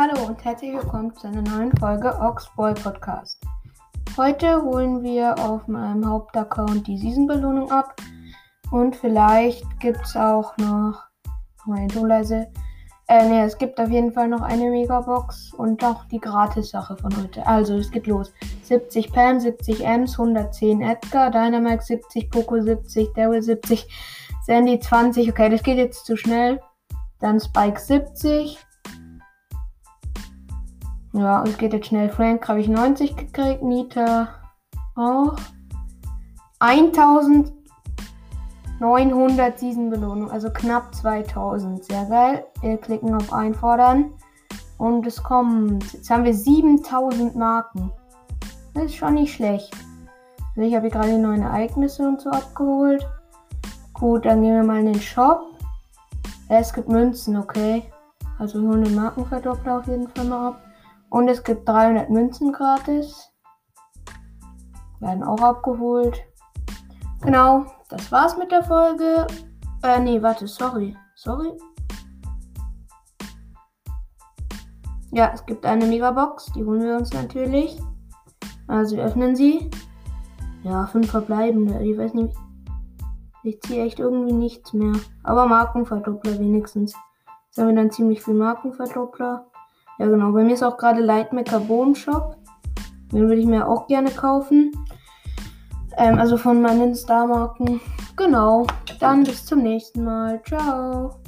Hallo und herzlich willkommen zu einer neuen Folge Oxboy Podcast. Heute holen wir auf meinem Hauptaccount die Season-Belohnung ab und vielleicht gibt es auch noch, meine Tonleise, äh, ne, es gibt auf jeden Fall noch eine Megabox und auch die Gratis-Sache von heute. Also, es geht los. 70 Pam, 70 Ems, 110 Edgar, Dynamite 70, Poco 70, Daryl 70, Sandy 20. Okay, das geht jetzt zu schnell. Dann Spike 70. Ja, es geht jetzt schnell. Frank habe ich 90 gekriegt, Nita auch. 1900 Season-Belohnung, also knapp 2000. Sehr geil. Wir klicken auf Einfordern. Und es kommt. Jetzt haben wir 7000 Marken. Das ist schon nicht schlecht. Also ich habe hier gerade die neuen Ereignisse und so abgeholt. Gut, dann gehen wir mal in den Shop. Es gibt Münzen, okay. Also wir holen den Markenverdoppler auf jeden Fall mal ab. Und es gibt 300 Münzen gratis. Werden auch abgeholt. Genau, das war's mit der Folge. Äh, nee, warte, sorry. Sorry. Ja, es gibt eine Megabox, die holen wir uns natürlich. Also öffnen sie. Ja, fünf verbleibende. Ich weiß nicht. Ich ziehe echt irgendwie nichts mehr. Aber Markenverdoppler wenigstens. Jetzt haben wir dann ziemlich viel Markenverdoppler. Ja, genau. Bei mir ist auch gerade Lightmaker Carbon Shop. Den würde ich mir auch gerne kaufen. Ähm, also von meinen Star-Marken. Genau. Dann bis zum nächsten Mal. Ciao.